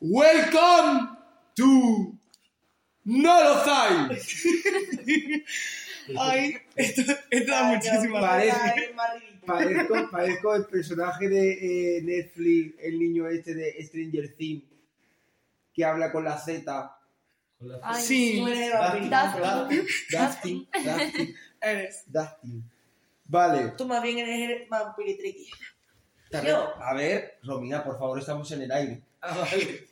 Welcome to No lo sabes. Ay, esto, esto da muchísima Parece- risa. Parezco, parezco el personaje de eh, Netflix, el niño este de Stranger Things, que habla con la Z. Con la- Ay, Sí. Dustin. Dustin, Dustin, Eres. Dustin. Vale. Tú más bien eres vampiritriqui. Te- Yo. A ver, Romina, por favor, estamos en el aire. Ah, vale.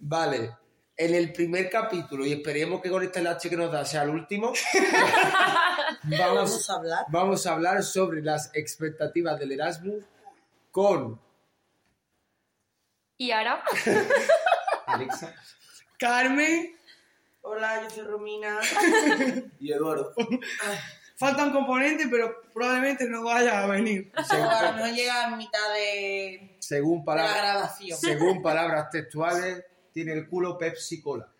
Vale. En el primer capítulo, y esperemos que con este lache que nos da sea el último, Vamos vamos, a hablar. vamos a hablar sobre las expectativas del Erasmus con Y ahora, Alexa. Carmen, Hola, yo soy Romina. Y Eduardo. falta un componente, pero probablemente no vaya a venir. No llega a mitad de, Según de la palabras, grabación. según palabras textuales, tiene el culo Pepsi Cola.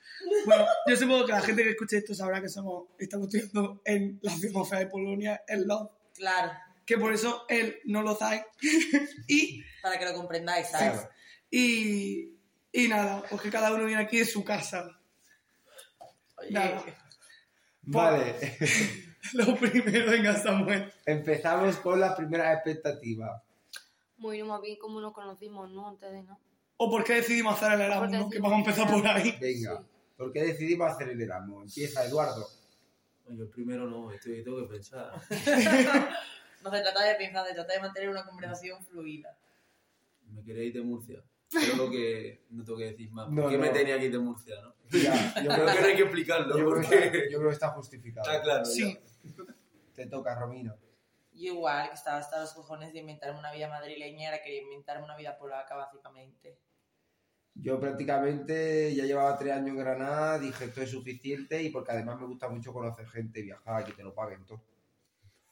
Bueno, yo supongo que la gente que escuche esto sabrá que somos, estamos estudiando en la filmografía de Polonia, en Love, Claro, que por eso él no lo sabe. y, para que lo comprendáis, ¿sabes? Claro. y, y nada, pues que cada uno viene aquí de su casa. Oye, Nada. Vale. Lo primero, venga, Samuel. Empezamos con las primeras expectativas. bueno, más bien como nos conocimos, ¿no? Antes de no. ¿O por qué decidimos hacer el Erasmus? No? Que vamos a empezar por ahí. Venga. Sí. ¿Por qué decidimos hacer el Erasmus? Empieza Eduardo. Yo primero no, estoy, tengo que pensar. No se trata de pensar, se trata de mantener una conversación fluida. Me queréis de Murcia. Creo que no tengo que decir más. ¿Por No, qué me tenía que ir de Murcia, no? Ya, yo Creo que no hay que explicarlo. yo creo que está, yo creo que está justificado. Está claro. Sí. Te toca, Romino. Yo igual, que estaba hasta los cojones de inventarme una vida madrileña, ahora quería inventarme una vida polaca, básicamente. Yo prácticamente ya llevaba tres años en Granada, dije esto es suficiente y porque además me gusta mucho conocer gente, viajar y que te lo paguen todo.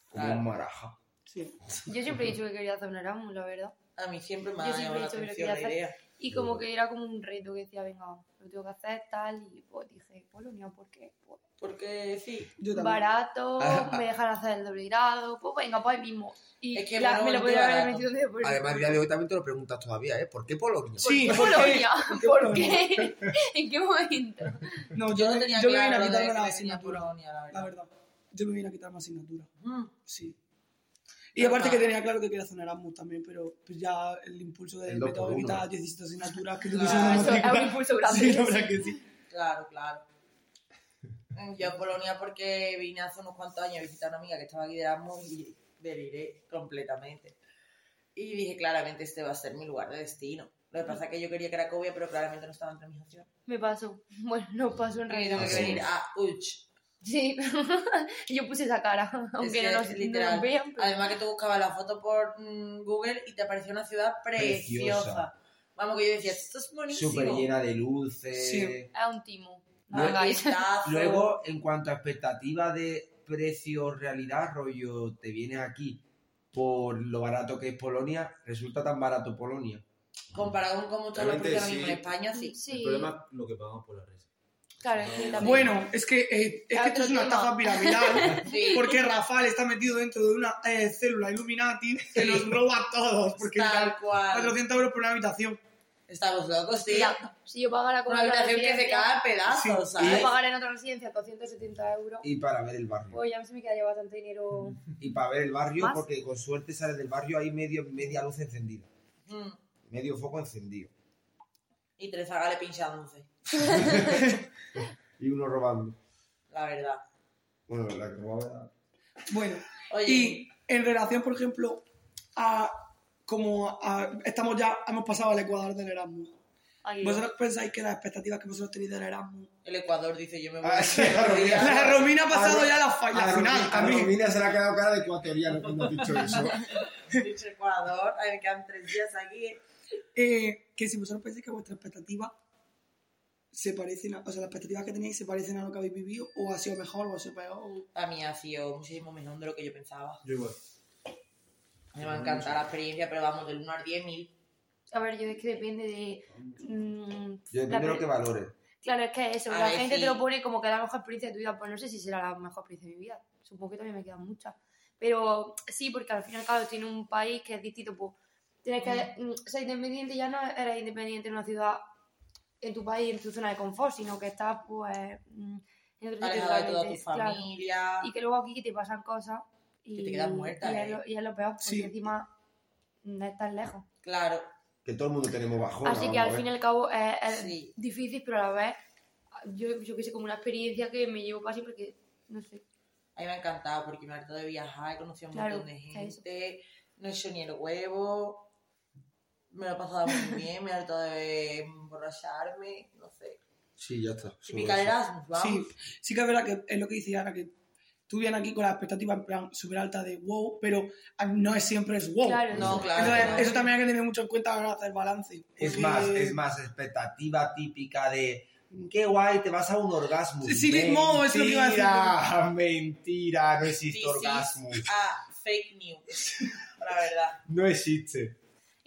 Como Claro. un maraja. Sí. Yo siempre he dicho que quería hacer un Erasmus, la verdad. A mí siempre me ha llamado la atención la hacer. idea. Y como que era como un reto que decía, venga, lo tengo que hacer tal. Y pues dije, Polonia, ¿por qué? Pues, Porque sí, Yo también. barato, Ah, ah. me dejan hacer el doble grado, pues venga, pues ahí mismo. Y Es que la- me lo podría haber metido de por Además, a día de hoy también te lo preguntas todavía, ¿eh? ¿Por qué Polonia? Sí, ¿Por ¿por qué qué? Polonia? ¿Por qué ¿Por Polonia? qué? ¿En qué momento? No, yo yo, no tenía yo me vine a claro de quitarme que la asignatura. Polonia, la La verdad. verdad. Yo me vine a quitarme asignatura. Mm. Sí. Y aparte Ah. que tenía claro que quería hacer un Erasmus también, pero pues ya el impulso del método de quitar 17 asignaturas que te Claro, una es un impulso grande. Sí, la verdad que sí. Claro, claro. Mm, Yo a Polonia porque vine hace unos cuantos años a visitar a una amiga que estaba aquí de Erasmus y deliré completamente. Y dije, claramente este va a ser mi lugar de destino. Lo que pasa es que yo quería Cracovia, pero claramente no estaba entre mis opciones. Me pasó. Bueno, no pasó en realidad. que venir a Uch. Sí, yo puse esa cara, aunque que no, nos, es no literal. nos vean. pero- Además que tú buscabas la foto por mm, Google y te apareció una ciudad preciosa. Preciosa. Vamos, que yo decía, esto es buenísimo. Súper llena de luces. Sí. Es un timo. Luego-. Luego, en cuanto a expectativa de precio-realidad, rollo, te vienes aquí por lo barato que es Polonia, resulta tan barato Polonia. Comparado con cómo mismo sí. en España, sí. Sí, El problema es lo que pagamos por la red. Claro, es que también. Bueno, es que, eh, es que esto es una estafa piramidal. Sí. Porque Rafael está metido dentro de una eh, célula Illuminati que nos roba a todos. Porque Tal cual. 400 euros por una habitación. Estamos locos, sí. Mira, si yo pagara con Una habitación que se cae a pedazos, Sí. Si ¿sabes? yo pagara en otra residencia 270 euros, Y para ver el barrio. pues ya se me quedaría bastante dinero. Y para ver el barrio, ¿Más? porque con suerte sales del barrio hay medio, media luz encendida. Mm. Medio foco encendido. Y tres zagales pinchándose, Y uno robando. la verdad. Bueno, la que robaba Bueno, Oye, y en relación, por ejemplo, a como a- estamos ya, hemos pasado al Ecuador del Erasmus. ¿Vosotros pensáis que las expectativas que vosotros tenéis del Erasmus? el Ecuador dice, yo me voy Ah, a sí, la Romina. La Romina ha pasado A- ya la, fa- la a final, a mí. Romina se le ha quedado cara de ecuatoriano cuando has dicho eso. Dicho Ecuador, a ver, quedan tres días aquí. Eh, que si vosotros pensáis que vuestras expectativas se parecen, a, o sea, las expectativas que tenéis se parecen a lo que habéis vivido, o ha sido mejor, o ha sido peor. o- A mí ha sido muchísimo mejor de lo que yo pensaba. Yo igual. Me va a encantar la experiencia, pero vamos, del 1 al 10 mil. A ver, yo es que depende de. mm, Yo depende de lo que valores. Claro, es que eso, A la ver, gente sí. te lo pone como que la mejor experiencia de tu vida. Pues no sé si será la mejor experiencia de mi vida. Supongo que también me quedan muchas. Pero sí, porque al fin y al cabo tiene un país que es distinto. Pues Tienes que mm, ser independiente, ya no eres independiente en una ciudad, en tu país, en tu zona de confort, sino que estás, pues, mm, en otro sitio de toda tu claro. familia. Y que luego aquí que te pasan cosas y, Que te quedas muerta, y, es ¿eh? lo, y es lo peor, porque Sí. encima no estás lejos. Claro. Que todo el mundo tenemos bajón. Así que al fin y al cabo es, es Sí. difícil, pero a la vez, yo, yo que sé, como una experiencia que me llevo casi porque, no sé, A mí me ha encantado porque me ha hartado de viajar, he conocido a un Claro, montón de es gente, no he hecho ni el huevo, me lo he pasado muy bien, me ha hartado de emborracharme, no sé. Sí, ya está. Típica Erasmus, vamos. Sí, sí que es verdad que es lo que dice Ana, que tú vienes aquí con la expectativa en plan súper alta de wow, pero no es siempre es wow. Claro, No, claro. Entonces, no. eso también hay que tener mucho en cuenta a la hora de hacer balance. Es porque- más, es más expectativa típica de qué guay, te vas a un orgasmo. Sí, sí, no, es lo que iba a decir. Mentira, mentira, no existe This is orgasmo. a fake news, la verdad. No existe.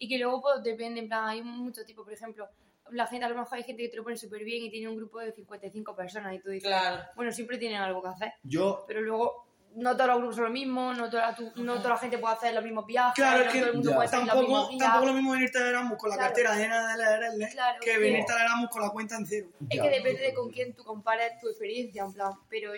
Y que luego pues, depende, en plan, hay muchos tipos, por ejemplo, la gente, a lo mejor hay gente que te lo pone súper bien y tiene un grupo de 55 personas y tú dices, Claro. bueno, siempre tienen algo que hacer, Yo, pero luego no todos los grupos son lo mismo, no toda, tu- no toda la gente puede hacer los mismos viajes, Claro, no es que todo el mundo ya. puede hacer los Tampoco, mismos días. tampoco lo mismo venirte de Erasmus con la Claro. cartera llena de leerle Claro, que que- venirte a Erasmus con la cuenta en cero. Es Ya. que depende de con quién tú compares tu experiencia, en plan, pero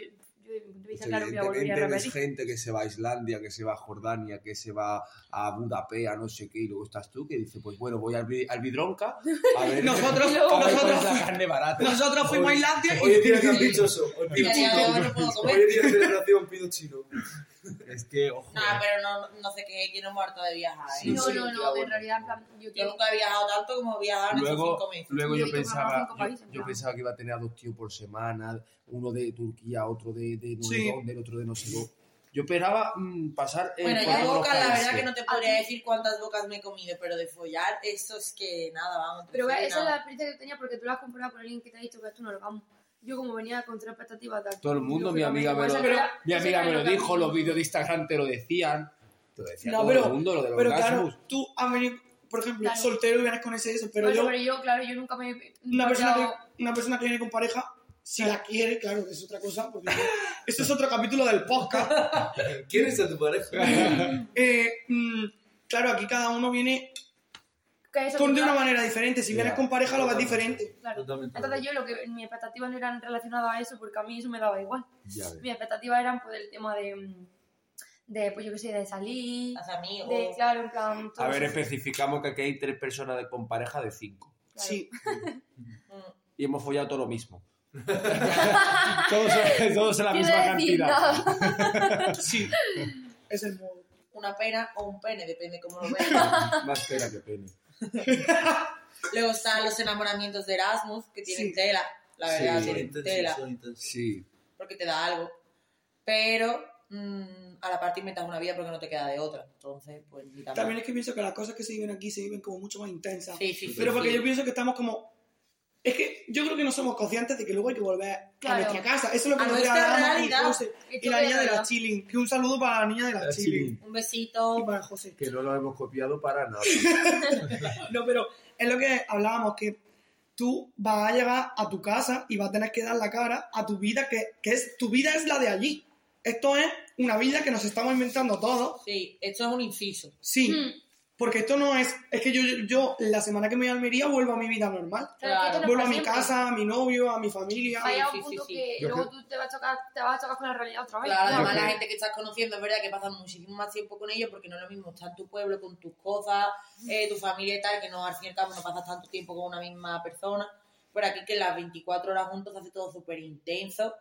yo desde mi punto de vista, claro, que la volvería a Evidentemente ves gente que se va a Islandia, que se va a Jordania, que se va a Budapest, a no sé qué, y luego estás tú que dices, pues bueno, voy al, al Bidronca a ver, Nosotros, a ver nosotros, la carne barata. nosotros fuimos a Islandia Hoy y. Hoy pido a día de hoy chino. no puedo Hoy comer. es día de celebración, pido chino. Es que, ojo, Nada, pero no, no sé qué, quiero muerto de viajar. ¿eh? Sí, No, sí, no, no, en bueno. realidad, en plan, yo Yo nunca he viajado tanto como he viajado en luego, cinco meses. luego Yo yo pensaba, cinco países, yo, yo pensaba que iba a tener a dos tíos por semana, uno de Turquía, otro de, de no sé Sí. dónde, el otro de no sé dónde. Yo esperaba mm, pasar eh, Bueno, ya los bocas, la verdad que no te podría decir cuántas bocas me he comido, pero de follar, eso es que nada, vamos. Pero esa es la experiencia que tenía porque tú la has comparado con alguien que te ha dicho que esto no lo vamos. Yo como venía con tres expectativas de aquí, Todo el mundo, mi amiga me lo, era- mi amiga me lo dijo, los vídeos de Instagram te lo decían. Te lo decía No, todo pero- el mundo, lo del Pero orgasmus. claro, tú has venido, por ejemplo, Claro. soltero y vienes con ese eso, pero yo, pero yo, claro, yo nunca me... una persona, que, una persona que viene con pareja, si la quiere, claro, es otra cosa, porque esto es otro capítulo del podcast. ¿Quieres a tu pareja? Eh, mm, claro, aquí cada uno viene que eso, con de una manera diferente. Si vienes con pareja, lo ves diferente. claro. Totalmente. Entonces yo lo que mis expectativas no eran relacionadas a eso porque a mí eso me daba igual. Mis expectativas eran pues el tema de, de pues yo qué sé, de salir, Las amigos. de, claro, en plan... todo A ver, eso, especificamos que aquí hay tres personas de- con pareja de cinco. claro. Sí. Y hemos follado todo lo mismo. todos, todos en la misma decir cantidad. sí. Es el modo. Una pena o un pene, depende cómo lo veas. Más pena que pene. Luego están los enamoramientos de Erasmus, que tienen Sí. tela, la verdad, Sí, tienen tela. Sí. porque te da algo. Pero mm, a la parte inventas una vida porque no te queda de otra. Entonces, pues ni También es que pienso que las cosas que se viven aquí se viven como mucho más intensas. Sí, sí, sí. Pero porque sí. yo pienso que estamos como... Es que yo creo que no somos conscientes de que luego hay que volver Claro. a nuestra casa. Eso es lo que A nos Dama y realidad. José. Y la niña de la chilling. Que un saludo para la niña de la, La chilling. chilling. Un besito. Y para José. Que no lo hemos copiado para nada. No, pero es lo que hablábamos, que tú vas a llegar a tu casa y vas a tener que dar la cara a tu vida, que, que es tu vida es la de allí. Esto es una vida que nos estamos inventando todos. Sí, esto es un inciso. Sí, Mm, porque esto no es... Es que yo, yo la semana que me voy a Almería vuelvo a mi vida normal. claro, Vuelvo a mi casa, a mi novio, a mi familia. Un sí, punto sí, sí. que Yo luego creo- tú te vas, a chocar, te vas a chocar con la realidad otra vez. Claro, además la gente que estás conociendo es verdad que pasas muchísimo más tiempo con ellos porque no es lo mismo estar en tu pueblo con tus cosas, eh, tu familia y tal, que no al fin y al cabo no pasas tanto tiempo con una misma persona. Pero aquí que las 24 horas juntos se hace todo súper intenso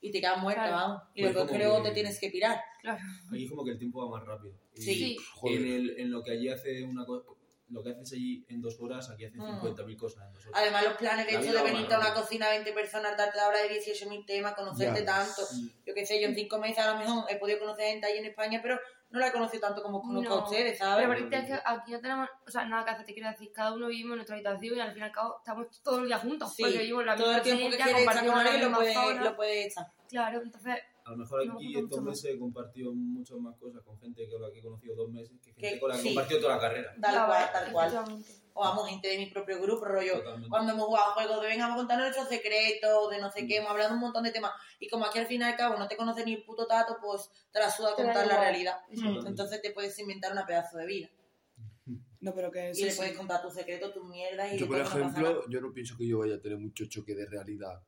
y te quedas muerta, Claro. vamos. Y Pues lo que luego te tienes que pirar. Claro. Aquí como que el tiempo va más rápido. Sí. Joder. En, el, en lo que allí hace una cosa... Lo que haces allí en dos horas, aquí haces Mm. 50.000 cosas en dos horas. Además, los planes de La hecho de venirte a una cocina a 20 personas, darte de hablar de 18.000 temas, conocerte Ya. tanto. Sí. Yo qué sé, yo en cinco meses a lo mejor he podido conocer gente ahí en España, pero no la he conocido tanto como conozco a No. ustedes, ¿sabes? Pero porque es que aquí no tenemos, o sea, nada que hacer, te quiero decir, cada uno vivimos en nuestra habitación y al fin y al cabo estamos todo el día juntos, Sí, porque vivimos en la todo misma el tiempo que quieres estar con alguien lo puede echar. Claro, entonces, A lo mejor Me aquí estos meses he compartido muchas más cosas con gente que con la que he conocido dos meses que gente Que- con la que he sí. compartido toda la carrera. Tal cual, tal cual. O vamos, gente de mi propio grupo, rollo. Totalmente. Cuando hemos jugado juegos de venga, vamos a contar nuestros secretos, de no sé qué, hemos hablado de un montón de temas. Y como aquí al fin y al cabo no te conoce ni el puto tato, pues te la suda contar la realidad. Mm. Entonces te puedes inventar una pedazo de vida. No, pero que Y eso le sí. puedes contar tus secretos, tus mierdas y Yo, por no ejemplo, yo no pienso que yo vaya a tener mucho choque de realidad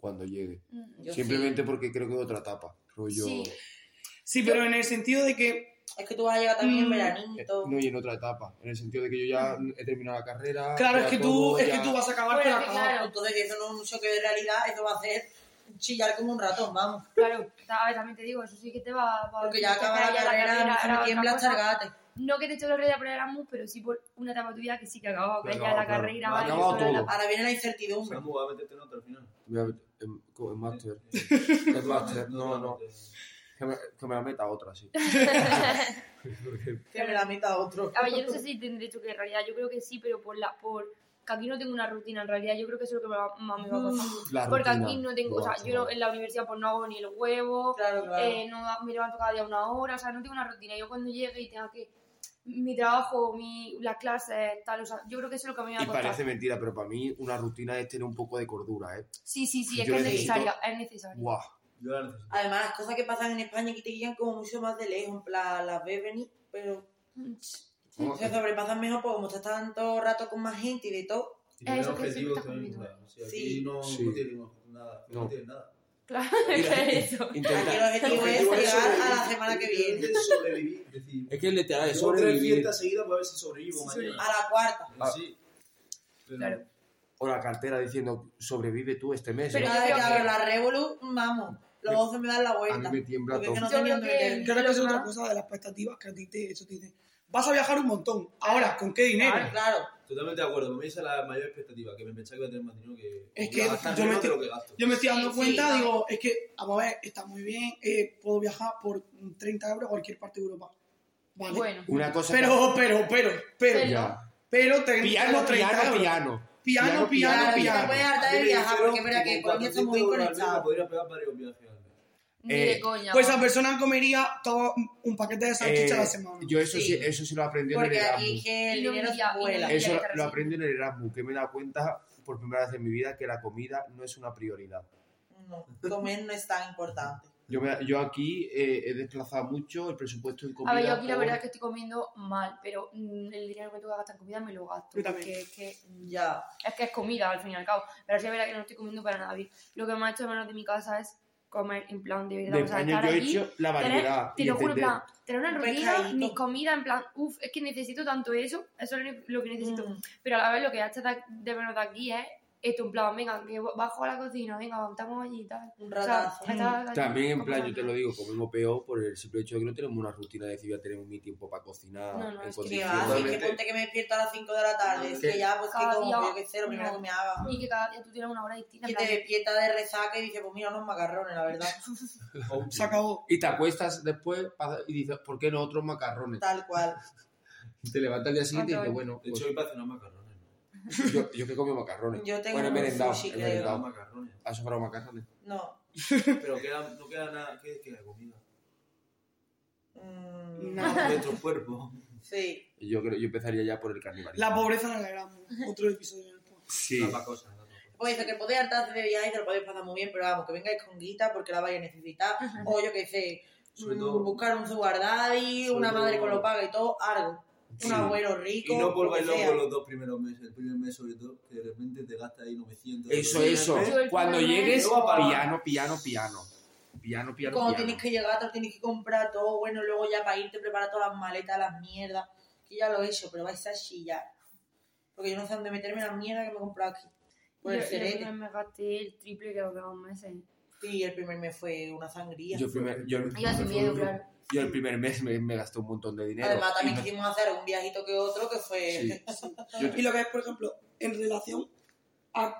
cuando llegue. Mm, Yo Simplemente porque creo que es otra etapa. Rollo... Sí. Sí, pero en el sentido de que Es que tú vas a llegar también en Mm. Eh, veranito. No, y en otra etapa. En el sentido de que yo ya he terminado la carrera. Claro, es que tú, todo, es ya- que tú vas a acabar Bueno, con que acabar. claro. Entonces, eso no es un choque de realidad, eso va a hacer chillar como un ratón, vamos. Claro, ta- a ver, también te digo, eso sí que te va, va Porque ya acaba la carrera, tiembla cosa. hasta el gate. No que te he hecho la realidad por Erasmus, pero sí por una etapa de tu vida que sí que ha acabado, que ya la claro. carrera Ha va acabado sola la- todo. Ahora viene la incertidumbre. Samu va a meterte en otra al final. En, en máster. En máster, no, no. Que me, que me la meta otra, sí. Que me la meta otro. A ver, yo no sé si tendré choque de realidad, yo creo que sí, pero por la por que aquí no tengo una rutina en realidad, yo creo que eso es lo que me va- más me va a pasar. La Porque rutina. aquí no tengo, o sea, Buah, yo no- en la universidad pues no hago ni el huevo, Claro, claro. eh, no me levanto cada día una hora, o sea, no tengo una rutina. Yo cuando llegue y tenga que mi trabajo, mi, las clases, tal, o sea, yo creo que eso es lo que a mí me va Y a costar. parece mentira, pero para mí una rutina es tener un poco de cordura, ¿eh? Sí, sí, sí, es Yo que es necesito- necesaria, es la necesito. Además, cosas que pasan en España que te guían como mucho más de lejos, en plan, las ves venir, pero ¿Cómo? se sobrepasan mejor porque como estás tanto rato con más gente y de todo. Y Eso que sí no, Sí. no nada. No, No. nada. Claro, es que eso. Aquí el objetivo es llegar a la sobrevivir. semana que viene. sobrevivir. Es decir, Es que el literal es llevo tres sobrevivir. fiestas seguidas para ver si sobrevivo mañana. A la cuarta. Ah. Sí. Claro. O la cartera diciendo, sobrevive tú este mes. Pero ¿eh? Cada vez que abro la Revolu, vamos, los ojos me dan la A vuelta. mí me tiembla todo. no Yo creo que-. Creo que es otra cosa de las expectativas que a ti te, eso te dice. Vas a viajar un montón. Ahora, ¿con qué dinero? Claro. Claro, Totalmente de acuerdo. Para mí esa es la mayor expectativa, que me pensaba que iba a tener más dinero que... Es que gastar yo me de estoy- lo que gasto. Yo me estoy dando Sí, cuenta, sí, digo, es que, vamos a ver, está muy bien, eh, puedo viajar por 30 euros a cualquier parte de Europa. Vale. Bueno, Una cosa Pero, pero, pero, pero, Pero- Ya. pero, te Piano, 30 piano, piano. Piano, piano, claro, y piano. te puedes hartar de viajar porque es verdad que con está muy 400 euros al mes conectado. podría pegar varios viajes. Ni Eh, de coña. Pues esa persona comería todo un paquete de salchicha Eh, a la semana. Yo eso sí. Sí. eso sí lo aprendí en el Erasmus. que el dinero vuela. Eso lo aprendí en el Erasmus, que me he dado cuenta por primera vez en mi vida que la comida no es una prioridad. No, comer no es tan importante. Yo, me- yo aquí eh, he desplazado mucho el presupuesto en comida. A ver, yo aquí la verdad es que estoy comiendo mal, pero mm, el dinero que tengo que gastar en comida me lo gasto. Yo también. Es que, mm, Ya. es que es comida al fin y al cabo. Pero sí es verdad que no estoy comiendo para nada bien. Lo que me ha hecho menos de mi casa es comer en plan de verdad. De o sea, estar yo he allí, hecho la tener- variedad. te y lo juro, en plan, tener una Un rutina, mis comidas, en plan, uff, es que necesito tanto eso, eso es lo que necesito. Mm. Pero a la vez lo que ha hecho de, de menos de aquí es esto, en plan, venga, que bajo a la cocina, venga, estamos allí y tal. Un O sea, ratazo. allí También en plan, yo te lo digo, comemos peor por el simple hecho de que no tenemos una rutina de decir voy a tener mi tiempo para cocinar No, no, en es que Que ponte que me despierto a las 5 de la tarde, es Que- que ya, pues que como, día que lo primero que me haga. Y que cada día tú tienes una hora distinta. Que te despierta de resaca y dices, pues mira, unos macarrones, la verdad. Se acabó. Y te acuestas después y dices, ¿por qué no otros macarrones? Tal cual. Y te levantas al día siguiente y dices, bueno, De pues hecho, hoy para cenar macarrones. Yo, yo que comí macarrones. Yo tengo bueno, he merendado, sushi, he merendado. macarrones. ¿Has sobrado macarrones? No. Pero queda, no queda nada. ¿Qué queda? Comida. Mm, No. Nuestro cuerpo. Sí. Yo creo yo empezaría ya por el canibalismo. La pobreza el Erasmus. Otro episodio. Sí. Ambas cosas. Pues eso, que podéis hartarse de viaje y te lo podéis pasar muy bien, pero vamos, que vengáis con guita porque la vais a necesitar. O yo que sé, mm, todo- buscar un sugar daddy, una madre con lo paga y todo, algo. Sí. Un abuelo rico. Y no lo volváis que sea. locos los dos primeros meses. El primer mes, sobre todo, que de repente te gastas ahí 900. Eso, eso. Yo el Cuando llegues, piano, piano, piano. Piano, piano, cuando piano. tienes que llegar, te lo tienes que comprar todo, bueno, luego ya para irte preparar todas las maletas, las mierdas, que ya lo he hecho, pero vais a chillar. Porque yo no sé dónde meterme las mierdas que me he comprado aquí. Por el yo, yo cerete. me gasté el triple que los demás meses. Y el primer mes fue una sangría. Yo, el primer, yo, Iba sin miedo, claro. yo el primer mes me, me gasté un montón de dinero. Además, también Y me- quisimos hacer un viajito que otro que fue... Sí. Y lo que es, por ejemplo, en relación a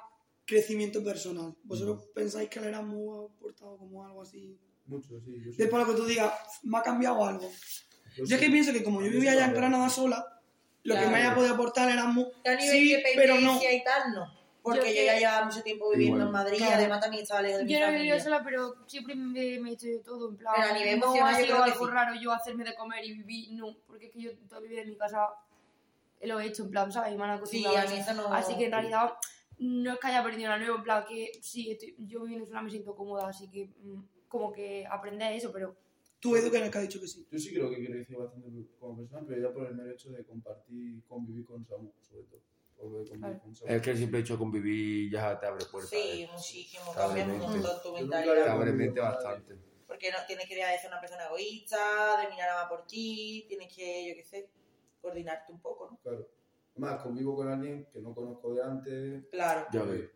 crecimiento personal. ¿Vosotros pensáis que el Erasmus ha aportado como algo así? Mucho, sí. Yo sí. Después lo que tú digas, me ha cambiado algo. Yo Yo es que pienso que como yo vivía allá en. Granada sola, lo que me haya podido aportar el Erasmus, a nivel sí, de pero no. y tal, no. Porque Yo yo, ya llevaba mucho tiempo viviendo Igual. en Madrid y Claro. además también estaba lejos de mi Yo no he vivido familia. sola, pero siempre me, me he hecho de todo, en plan. Pero a nivel no emocional ha yo sido creo que algo sí. raro yo hacerme de comer y vivir, no, porque es que yo toda mi vida en mi casa lo he hecho, en plan, ¿sabes? Y me han Sí, acostumbrado a a mí eso. no... Así que en realidad no es que haya aprendido nada nuevo, en plan que sí, estoy- yo viviendo sola me siento cómoda, así que mm, como que aprender eso, pero Tú, Edu, que ha dicho que sí. Yo sí creo que crecí bastante como persona, pero ya por el mero hecho de compartir, convivir con Samu, sobre todo. Claro. Es que el simple hecho de convivir ya te abre puertas. Sí, ¿eh? muchísimo. Cambia un montón tu mentalidad. Te había- abre mente bastante. Porque no, tienes que dejar de ser una persona egoísta, de mirar nada más por ti, tienes que, yo qué sé, coordinarte un poco, ¿no? Claro. Además, convivo con alguien que no conozco de antes. Claro. Ya ves.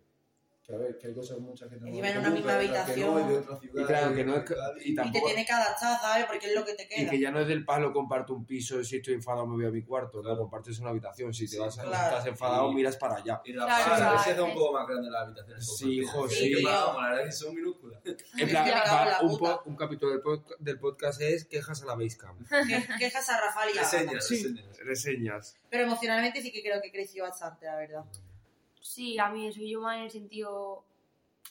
Que a ver, que hay cosas mucha gente no Encima en una misma que no, habitación. y de otra ciudad, Y claro, que no es que- ciudad, y Y te tampoco- tienes que adaptar, ¿sabes? Porque es lo que te Y queda. que ya no es del palo comparto un piso, si estoy enfadado me voy a mi cuarto, no compartes una habitación, si te Sí, vas claro. estás enfadado Sí. miras para allá. Y la Claro, fase claro. se hace un poco más grande las habitaciones. Sí, hijo, sí. que vamos, la verdad es que son minúsculas. En plan, que va- la un, po- un capítulo del, pod- del podcast es quejas a la Basecamp. Que- Quejas a Rafael y a. Reseñas, Sí. reseñas. Reseñas. Pero emocionalmente sí que creo que creció bastante, la verdad. Sí, a mí eso, yo más en el sentido,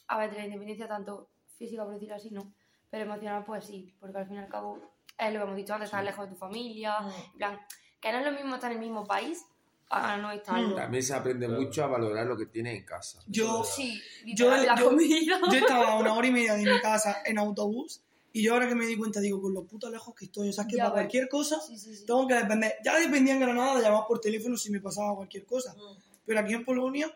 a ver, de la independencia tanto física, por decirlo así, no, pero emocional pues sí, porque al fin y al cabo es lo que hemos dicho antes, estar lejos de tu familia, Mm. en plan, que no es lo mismo estar en el mismo país a no estarlo. También se aprende Claro. mucho a valorar lo que tienes en casa. Yo, Sí, Yo- la yo- comida. yo estaba a una hora y media de mi casa en autobús y yo ahora que me di cuenta digo, con lo puto lejos que estoy, o sea, es que Ya para ves. cualquier cosa Sí, sí, sí. tengo que depender. Ya dependía en Granada de llamar por teléfono si me pasaba cualquier cosa, Mm. pero aquí en Polonia,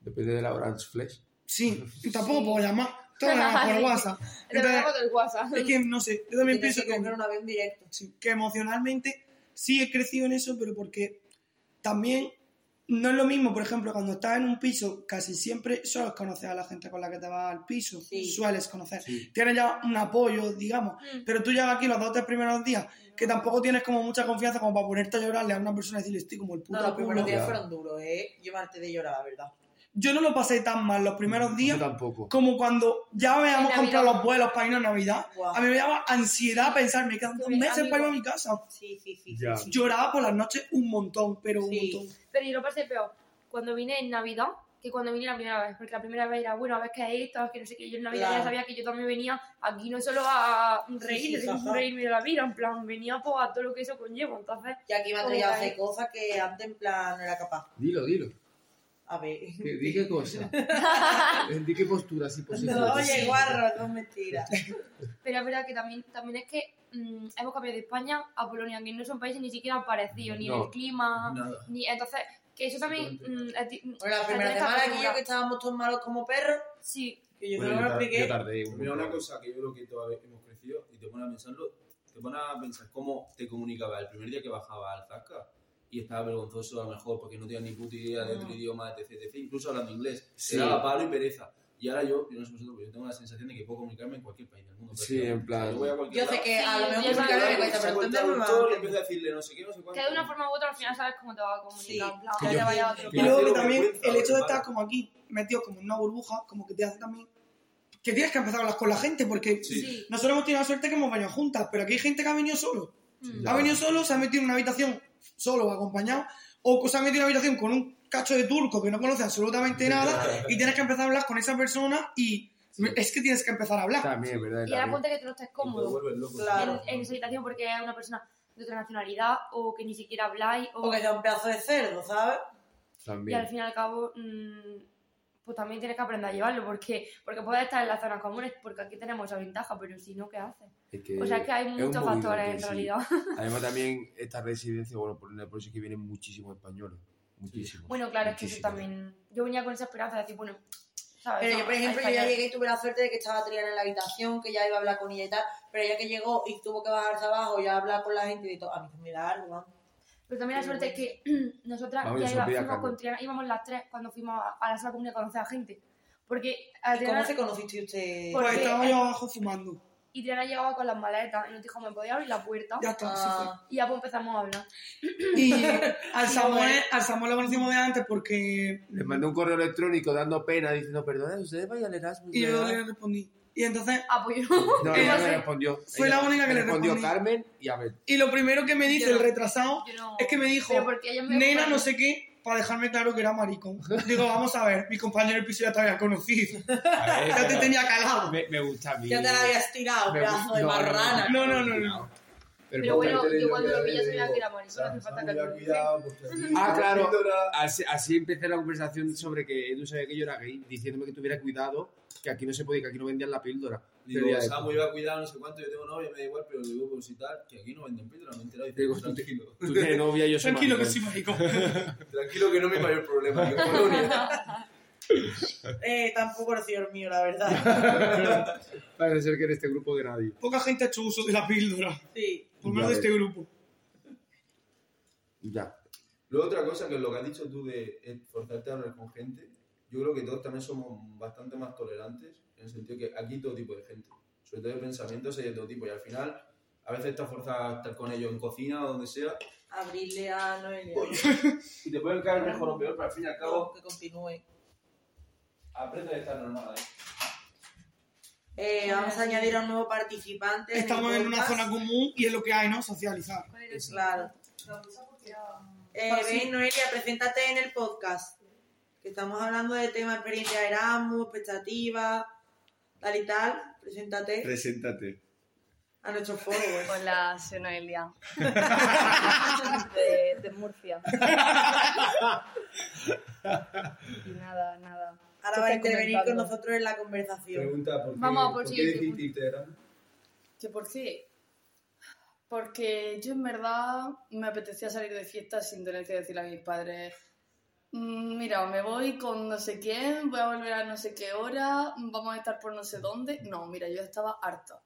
Depende de la Orange Flash. sí, y tampoco Sí. puedo llamar, llamar por. WhatsApp. Entonces, WhatsApp. es que no sé, yo también pienso que que, una vez en directo. sí, que emocionalmente sí he crecido en eso, pero porque también no es lo mismo, por ejemplo, cuando estás en un piso, casi siempre sueles conocer a la gente con la que te vas al piso, Sí. sueles conocer. Sí. Tienes ya un apoyo, digamos, Mm. pero tú llegas aquí los dos o tres primeros días que tampoco tienes como mucha confianza como para ponerte a llorarle a una persona y decirle estoy como el puto No, los culo". primeros días fueron duros, ¿eh? Yo me harté de llorar, la verdad. Yo no lo pasé tan mal los primeros Yo días tampoco. como cuando ya habíamos comprado los vuelos para ir a Navidad. Guau. A mí me daba ansiedad pensar, me quedan dos meses amigo. para ir a mi casa. Sí, sí, sí. Ya. sí. Lloraba por las noches un montón, pero un Sí. montón. Pero yo lo pasé peor cuando vine en Navidad que cuando vine la primera vez. Porque la primera vez era, bueno, a ver qué es esto, que no sé qué. Yo en Navidad Claro. ya sabía que yo también venía aquí no solo a reír, Sí, sí, reírme de la vida, en plan, venía pues, a todo lo que eso conlleva. Entonces, Y aquí me traído a hacer cosas que antes en plan no era capaz. Dilo, dilo. A ver. ¿Qué- Di qué cosa. Di qué postura así posible. No, oye, guarro, no es mentira. pero es verdad que también, también es que mm, hemos cambiado de España a Polonia, que no son países ni siquiera parecidos, ni en el clima, Nada. ni entonces, que eso también... mm, Bueno, la primera semana aquí yo que estábamos todos malos como perros, Sí, que yo Bueno, no lo expliqué. yo tardé un Mira, una cosa que yo creo que todavía hemos crecido y te pone a pensarlo, te pone a pensar cómo te comunicaba el primer día que bajaba al Zasca y estaba vergonzoso a lo mejor porque no tenía ni puta idea de otro Mm. idioma, etc, etc, incluso hablando inglés. Sí. Daba palo y pereza. Y ahora yo, yo no sé vosotros, pero yo tengo la sensación de que puedo comunicarme en cualquier país del mundo. Sí, en plan- Yo voy a cualquier Yo sé que a lo Sí, mejor comunicarme me cuesta, pero y a empiezo a decirle no sé qué, no sé cuánto. que de una forma u otra al final sabes cómo te va a comunicar. Sí. en plan, Que yo- vaya a otro Y luego que también el hecho de estar como aquí, metido como en una burbuja, como que te hace también que tienes que empezar a hablar con la gente, porque Sí. Sí. nosotros hemos tenido la suerte que hemos venido juntas, pero aquí hay gente que ha venido solo. Mm. Ya. Ha venido solo, se ha metido en una habitación solo o acompañado, o se ha metido en una habitación con un cacho de turco que no conoce absolutamente nada y tienes que empezar a hablar con esa persona y es que tienes que empezar a hablar. También, es verdad. Y ahora ponte que tú no estés Y te cómodo. Claro. en, en esa habitación porque es una persona de otra nacionalidad o que ni siquiera habláis o, O que sea un pedazo de cerdo, ¿sabes? y También. al fin y al cabo mm, pues también tienes que aprender a llevarlo porque porque puedes estar en las zonas comunes porque aquí tenemos esa ventaja pero si no ¿qué haces? Es que o sea es que hay muchos factores en sí. realidad Además también esta residencia, bueno, por, por eso es que vienen muchísimos españoles. Muchísimos. bueno claro es que eso Muchísimos. también yo venía con esa esperanza de decir bueno ¿sabes? Pero No, yo, por ejemplo, yo ya llegué y tuve la suerte de que estaba Triana en la habitación, que ya iba a hablar con ella y tal, pero ella que llegó y tuvo que bajarse abajo y a hablar con la gente y todo, a mí me da algo, vamos. Pero también la suerte es que nosotras Vamos, ya iba- fuimos con Triana, íbamos las tres cuando fuimos a, a la sala común a conocer a gente. Porque a ¿Y Triana, cómo se conociste usted? Por- Pues porque- estaba yo abajo fumando. y Triana llegaba con las maletas y nos dijo, ¿me podía abrir la puerta? Ya está, se fue. Ah, Y ya pues empezamos a hablar. Y al Sí, Samuel, al Samuel lo conocimos de antes porque... Les mandé un correo electrónico dando pena diciendo, perdona, ustedes vayan al Erasmus. Y yo ¿verdad?". le respondí. Y entonces, Apoyo. No, Ella me respondió. fue Ella- la única que le respondió respondí. Carmen y Abel. y lo primero que me dice Yo el retrasado no- es que me dijo, me nena no sé qué, para dejarme claro que era maricón. Digo, vamos a ver, mi compañero del piso ya te había conocido. Ver, Ya te tenía calado. me, me gusta a mí. ya te la habías tirado, Me pedazo gusta- de no, no, no, marrana. No, no, no, no. Pero bueno, yo cuando lo vi pillas sabía que era no hace falta que lo cuidado, Ah, la claro. Así, así empecé la conversación sobre que Edu sabía que yo era gay, diciéndome que tuviera cuidado, que aquí no se podía, que aquí no vendían la píldora. Digo, Pero ya- Samu iba a cuidar no sé cuánto, yo tengo novia, me da igual, pero digo, pues y tal, que aquí no venden píldora, me he enterado Digo, tú tranquilo. Tú tienes novia y yo soy Tranquilo que sí, maricón. Tranquilo que no es mi mayor problema, que Polonia. Eh, tampoco ha sido el mío, la verdad. Parece ser que en este grupo de nadie. Poca gente ha hecho uso de la píldora. Sí. Por menos de Ya este grupo. Ya. Luego otra cosa que es lo que has dicho tú de esforzarte a hablar con gente, yo creo que todos también somos bastante más tolerantes, en el sentido que aquí todo tipo de gente, sobre todo de pensamientos hay de todo tipo, y al final a veces te forzas a estar con ellos en cocina o donde sea, Abrirle a Noelia. y te pueden caer mejor o peor, pero al fin y al cabo Que continúe. aprende a estar normal ahí. Eh, vamos a añadir a un nuevo participante. Estamos en una zona común y es lo que hay, ¿no? Socializar. Claro. Eh, ven, Noelia, preséntate en el podcast. Que estamos hablando de tema experiencia de Erasmus, expectativas, tal y tal. Preséntate Preséntate. a nuestros followers. Hola, soy Noelia. de, de Murcia. y nada, nada. Ahora ¿Qué va a intervenir con nosotros en la conversación. Pregunta, ¿por qué, Vamos a por ¿por qué por qué? Porque yo en verdad me apetecía salir de fiesta sin tener que decirle a mis padres, "Mm, mira, me voy con no sé quién, voy a volver a no sé qué hora, vamos a estar por no sé dónde. No, mira, yo estaba harta.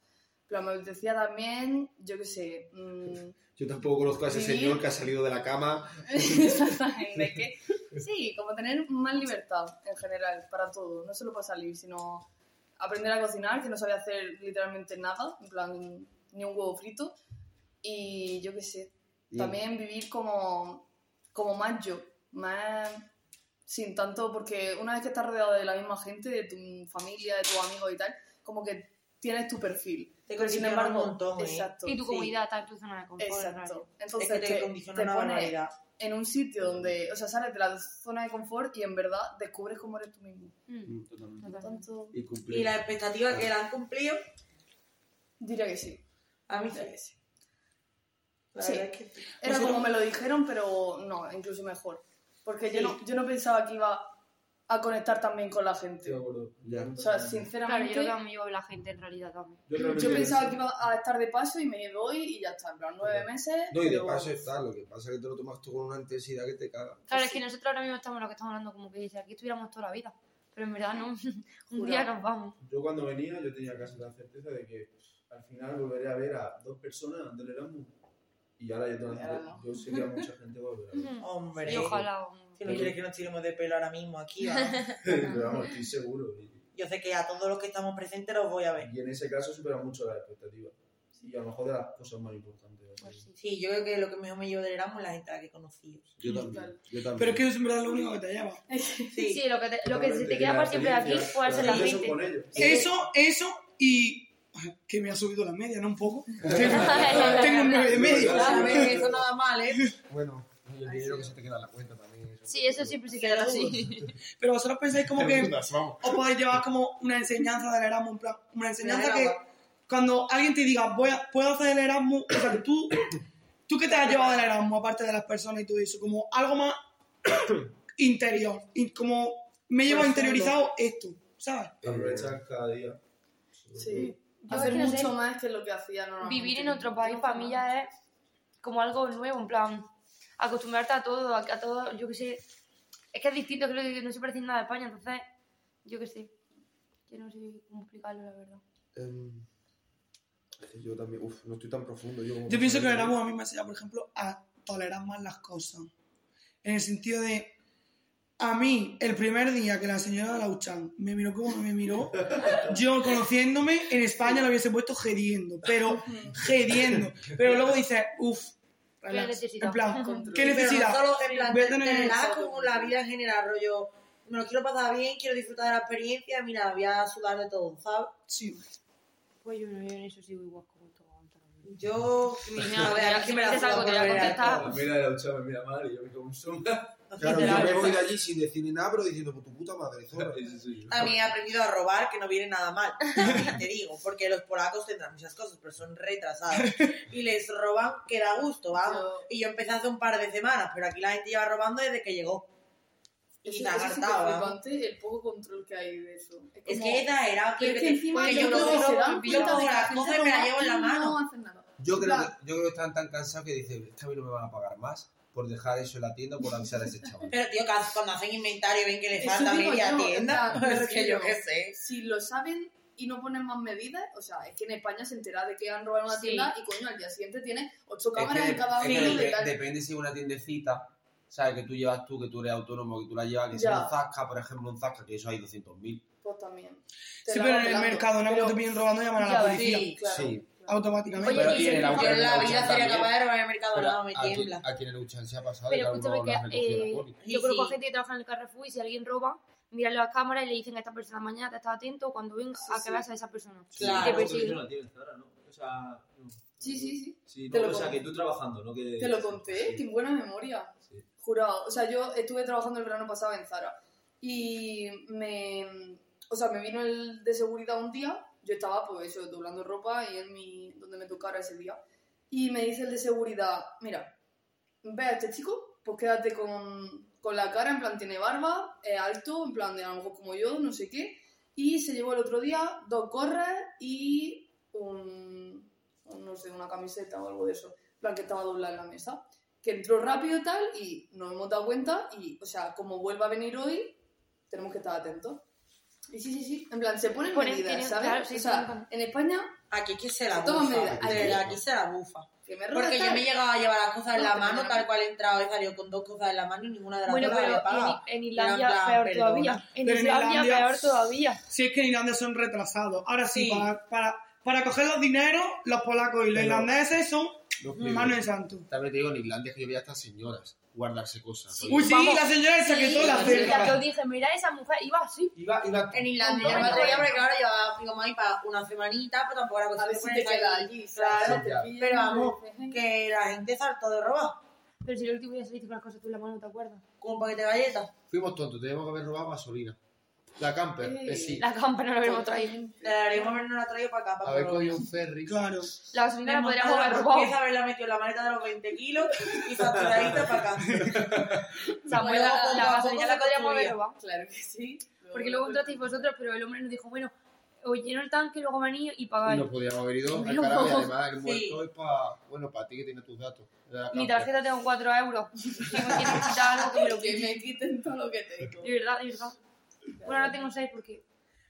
Pero me apetecía también, yo qué sé, mm, Yo tampoco conozco a ese Sí. señor que ha salido de la cama. Exactamente, que sí, como tener más libertad en general para todo, no solo para salir, sino aprender a cocinar, que no sabía hacer literalmente nada, en plan ni un huevo frito, y yo qué sé, también vivir como, como más yo, más sin tanto, porque una vez que estás rodeado de la misma gente, de tu familia, de tus amigos y tal, como que tienes tu perfil. Te Pero sin embargo, un montón, ¿eh? exacto. Y tu Sí. comodidad está en tu zona de confort. Exacto. Es Entonces que te, te, condiciona te una barbaridad. en un sitio donde, o sea, sales de la zona de confort y en verdad descubres cómo eres tú mismo. Mm, lo totalmente. Y las expectativas que le han cumplido, diría que sí. a mí sí. Diría que sí. La Sí. es que. Era Nosotros- como me lo dijeron, pero no, incluso mejor. Porque yo, no, yo no pensaba que iba a conectar tan bien con la Estoy gente. de acuerdo. Ya. O sea, Claro, yo sinceramente, mí yo la gente en realidad también. Yo, yo pensaba que iba a estar de paso y me voy y ya está, en plan, nueve meses. No, y de pero- paso está, lo que pasa es que te lo tomas tú con una intensidad que te caga. Claro, es que nosotros ahora mismo estamos lo que estamos hablando, como que si aquí estuviéramos toda la vida. Pero en verdad no. Un día nos vamos. Yo cuando venía yo tenía casi la certeza de que al final volveré a ver a dos personas del Erasmus. Y ahora yo, tengo- Y ahora no. yo sé que a mucha gente volverá a ver. Hombre. Y ojalá. un- No quieres que nos tiremos de pelo ahora mismo aquí. Pero vamos, estoy seguro. Yo sé que a todos los que estamos presentes los voy a ver. y en ese caso supera mucho las expectativas. Y a lo mejor de las cosas más importantes. Pues sí. Sí, yo creo que lo que mejor me llevo del Erasmus es la gente a la que he conocido. Yo también. Yo también. Pero es que eso es en verdad lo único que te lleva. Sí. Sí, lo que, te- lo que se te queda la para siempre de aquí puede ser la las gente. con ellos. Eso, eso y que me ha subido la media, ¿no? Un poco. Tengo, un 9 de media. Claro, eso nada mal, ¿eh? Bueno, el dinero que se te queda en la cuenta también. Sí, eso siempre se queda así. Pero vosotros pensáis como que os podéis llevar como una enseñanza del Erasmus, en plan, una enseñanza que cuando alguien te diga, voy a, puedo hacer el Erasmus, o sea, que tú, tú que te has llevado del Erasmus, aparte de las personas y todo eso, como algo más interior, y como me he llevado Profundo. interiorizado esto, ¿sabes? Aprovechar cada día. Sí. Yo Hacer mucho más que lo que hacía normalmente. Vivir en otro país para mí ya es como algo nuevo, en plan, acostumbrarte a todo, a, a todo, yo qué sé. Es que es distinto, creo que no se parece nada a España, entonces, yo qué sé. Que no sé cómo explicarlo, la verdad. Em, es que yo también, uf, no estoy tan profundo. Yo, Yo pienso que el. Erasmus a mí me enseña, por ejemplo, a tolerar más las cosas. En el sentido de, a mí, el primer día que la señora de Lauchan me miró como me miró, yo conociéndome, en España lo hubiese puesto gediendo, pero gediendo. Pero luego dices, uff, relax. necesidad? En plan, Control. ¿qué Pero no necesidad? solo en plan tener como la vida en general, rollo. Me lo quiero pasar bien, quiero disfrutar de la experiencia, mira, voy a sudar de todo, ¿sabes? Sí. Pues yo, yo en eso sigo igual como todo. Yo. Mira, a ver, a si que me la suda te voy a por ver contestar. algo. La mira la me mira mal y yo me como un sombra. Claro, yo me voy de allí sin decir ni nada, pero diciendo, por tu puta madre. También he aprendido a robar, que no viene nada mal. También te digo, porque los polacos tendrán muchas cosas, pero son retrasados. Y les roban que da gusto, vamos. Y yo empecé hace un par de semanas, pero aquí la gente lleva robando desde que llegó. Es flipante, el poco control que hay de eso. Es que esa era que es que encima yo yo creo que cojo- se dan yo cuenta cojo de que las la cosas y me roba llevo en la mano. No hacen nada. Yo creo, que, yo creo que están tan cansados que dicen, es que a mí no me van a pagar más por dejar eso en la tienda o por avisar a ese chaval. Pero tío, que cuando hacen inventario ven que le falta media tienda. Es que yo qué sé. Si lo saben y no ponen más medidas, o sea, es que en España se entera de que han robado una Sí. tienda y coño, al día siguiente tiene ocho Es que, cámaras en cada uno de tal. depende si es una tiendecita, ¿sabes? Que tú llevas tú, que tú eres autónomo, que tú la llevas, que sea un Zasca, por ejemplo, un Zasca, que eso hay 200.000. Pues también. Te Sí, pero en el mercado, no Pero- te vienen robando, llaman a la policía. Sí, Claro. Sí. Automáticamente. Oye, Pero y y en auto Yo en la vida sería capaz de robar el mercado, no me aquí, tiembla. aquí en el Uchan se ha pasado Pero y claro, escúchame no que eh, la. Sí, yo conozco sí. gente que trabaja en el Carrefour y si alguien roba, miran las cámaras y le dicen a esta persona mañana te estás atento cuando venga Sí, a que sí. veas a esa persona. Claro. Y te Pero eso persiguen. no la ¿no? O sea, no. Sí, sí, sí. Sí, Te no, lo o sea, conté. que tú trabajando, ¿no? Que... Te lo conté, Sí. qué buena memoria. Sí. Jurado. O sea, yo estuve trabajando el verano pasado en Zara y me. O sea, me vino el de seguridad un día. Yo estaba, pues eso, doblando ropa y en mi. donde me tocara ese día. Y me dice el de seguridad: Mira, ve a este chico, pues quédate con, con la cara, en plan, tiene barba, es alto, en plan, de a como yo, no sé qué. Y se llevó el otro día dos gorras y un. un, no sé, una camiseta o algo de eso. En plan, que estaba doblada en la mesa que entró rápido tal, y nos hemos dado cuenta, y, o sea, como vuelva a venir hoy, tenemos que estar atentos. Sí, sí, sí, en plan, se ponen Ponen- medidas, tienen- ¿sabes? claro, sí, o sea, ponen- en España, Aquí que se la Toma bufa. medida. De verdad, aquí se la bufa. que me roba Porque yo me he llegado a llevar las cosas en la mano, tal cual he entrado y salido con dos cosas en la mano y ninguna de las Bueno, dos pero pagado. en, en Islandia plan, peor perdona. todavía. En Pero en Islandia, Islandia- peor todavía. Si es que en Islandia son retrasados. Ahora sí, Sí. Para, para, para coger los dineros, los polacos y los Pero- irlandeses son No, mano en santo. También te digo, en Islandia es que yo veía a estas señoras guardarse cosas. Sí. ¿no? Uy, sí, Vamos. la señora esa que Sí, toda la sí, la que os dije, mira esa mujer, iba así. Iba, iba En Islandia No, yo me no, atrevía no. porque ahora llevaba mami para una semanita, pero tampoco era A cosa ver de si te queda allí, Claro, pero vamos, que la gente saltó de roba. Pero si el último día saliste con las cosas tú en la mano, ¿te acuerdas? Con un paquete de galletas. Fuimos tontos, teníamos que haber robado gasolina. La camper, Eh, que sí. La campa no la hubiéramos traído. Le daríamos habernos la traído para acá, para Haber cogido un ferry. Claro. La gasolina la podríamos haber la robado. hamburguesa, haberla metido en la maleta de los 20 kilos y facturadita para acá. Samuel, la, la a gasolina la se podríamos haber robado. Claro que sí. Porque luego entrasteis vosotros, pero el hombre nos dijo, bueno, os lleno el tanque, luego venís y Y pagáis. nos podíamos haber ido al carajo y además el Sí. muerto es para, bueno, para ti que tienes tus datos. la Mi camper. tarjeta tengo 4 euros. Si me quieres quitar algo, que me lo Que quite. me quiten todo lo que tengo. De verdad, de verdad. Bueno, ahora tengo 6 porque...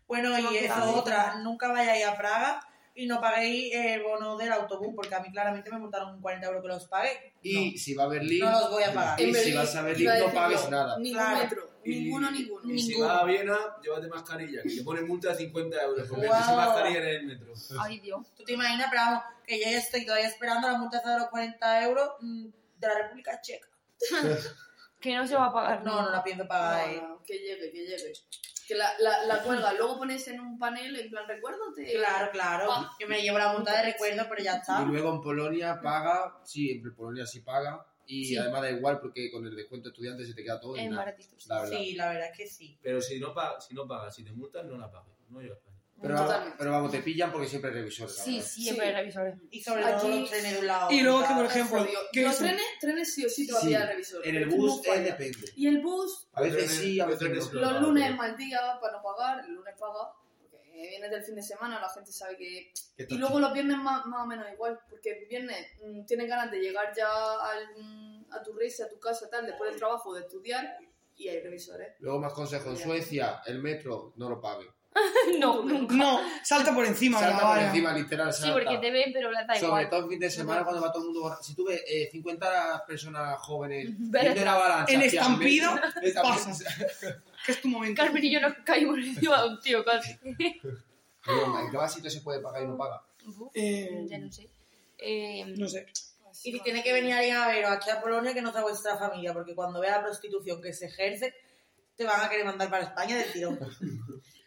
Bueno, y quedado. otra, nunca vayáis a Praga y no paguéis el bono del autobús, porque a mí claramente me multaron 40 euros que los pagué. Y si va a Berlín, No los voy a pagar. y En si Berlín, vas a Berlín no pagues nada. Ningún Claro. metro. Ninguno, ninguno. Y si Ninguno. vas a Viena, llévate mascarilla, que te ponen multa de 50 euros por meterse Guau. mascarilla en el metro. Ay, Dios. Tú te imaginas, pero vamos, que yo ya estoy todavía esperando la multa de los 40 euros mm, de la República Checa. Que no se va a pagar. No, no la pienso pagar. No, no, que llegue, que llegue. Que la, la, la cuelga, luego pones en un panel, en plan, recuérdate. Claro, claro. Ah. Yo me llevo la multa de recuerdo, pero ya Y está. luego en Polonia paga, sí, en Polonia sí paga. Y Sí. además da igual porque con el descuento estudiante se te queda todo en Es nada. baratito. sí. La verdad. Sí, la verdad es que sí. Pero si no, pa- si no pagas, si te multan, no la pagues. No llegas. Pero, Totalmente. pero vamos, te pillan porque siempre hay revisores. Sí, verdad. siempre hay revisores. Y sobre todo los trenes de un lado. Y luego que, por ejemplo, que Los trenes, trenes sí o sí te va a Sí. pillar el revisor. En el Es bus eh, falla. depende. Y el bus, A veces Trenes- sí, a veces no. los lunes pero- mal día para no pagar, el lunes paga, porque vienes del fin de semana, la gente sabe que... Y luego los viernes más, más o menos igual, porque el viernes mm, tienes ganas de llegar ya al, mm, a tu risa, a tu casa, tal, después del trabajo, de estudiar, y hay revisores. Luego más consejo, en Suecia el metro no lo pague. No, nunca. No, salta por encima de la Salta por valla. encima, literal, Sí, salta. porque te ven, pero les da Sobre todo el fin de semana cuando va todo el mundo. Si tú ves eh, 50 50 jóvenes Ver- viendo la avalancha El hacia estampido metro, esa- pasa. Que es tu momento. Carmen y yo nos caímos encima de un tío casi. ¿En qué más sitio se puede pagar y no paga? Eh, Ya no sé. Eh, no sé. Y si tiene que venir alguien a veros aquí a Polonia, que no sea vuestra familia, porque cuando vea la prostitución que se ejerce, te van a querer mandar para España del tirón.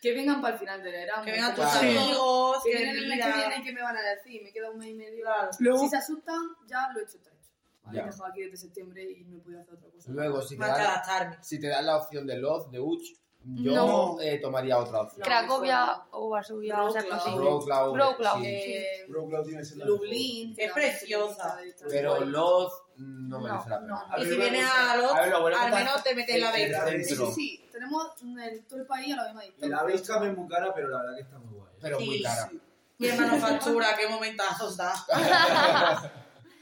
Que vengan para el final del verano. Que vengan tus Claro. amigos, Que que vienen el mes que viene, ¿qué me van a decir? Me queda un mes y medio. Claro. Luego, Si se asustan, ya lo he hecho, está hecho. Ya. dejado aquí desde septiembre y no podido hacer otra cosa. Luego, si te, dan, adaptarme. si te dan la opción de Loz, de Uch, yo No. eh, tomaría otra opción. Cracovia o Varsovia, o sea, es la Lublin. Es preciosa. Pero Loz mm, no No, merece la pena. Y si vienes a los, A ver, lo bueno al menos te metes en la beca. sí, sí. Tenemos el- todo el país a la misma distancia. La Basecamp es muy cara, pero la verdad que está muy guay. Pero muy Sí, cara. Qué manufactura, qué momentazos da.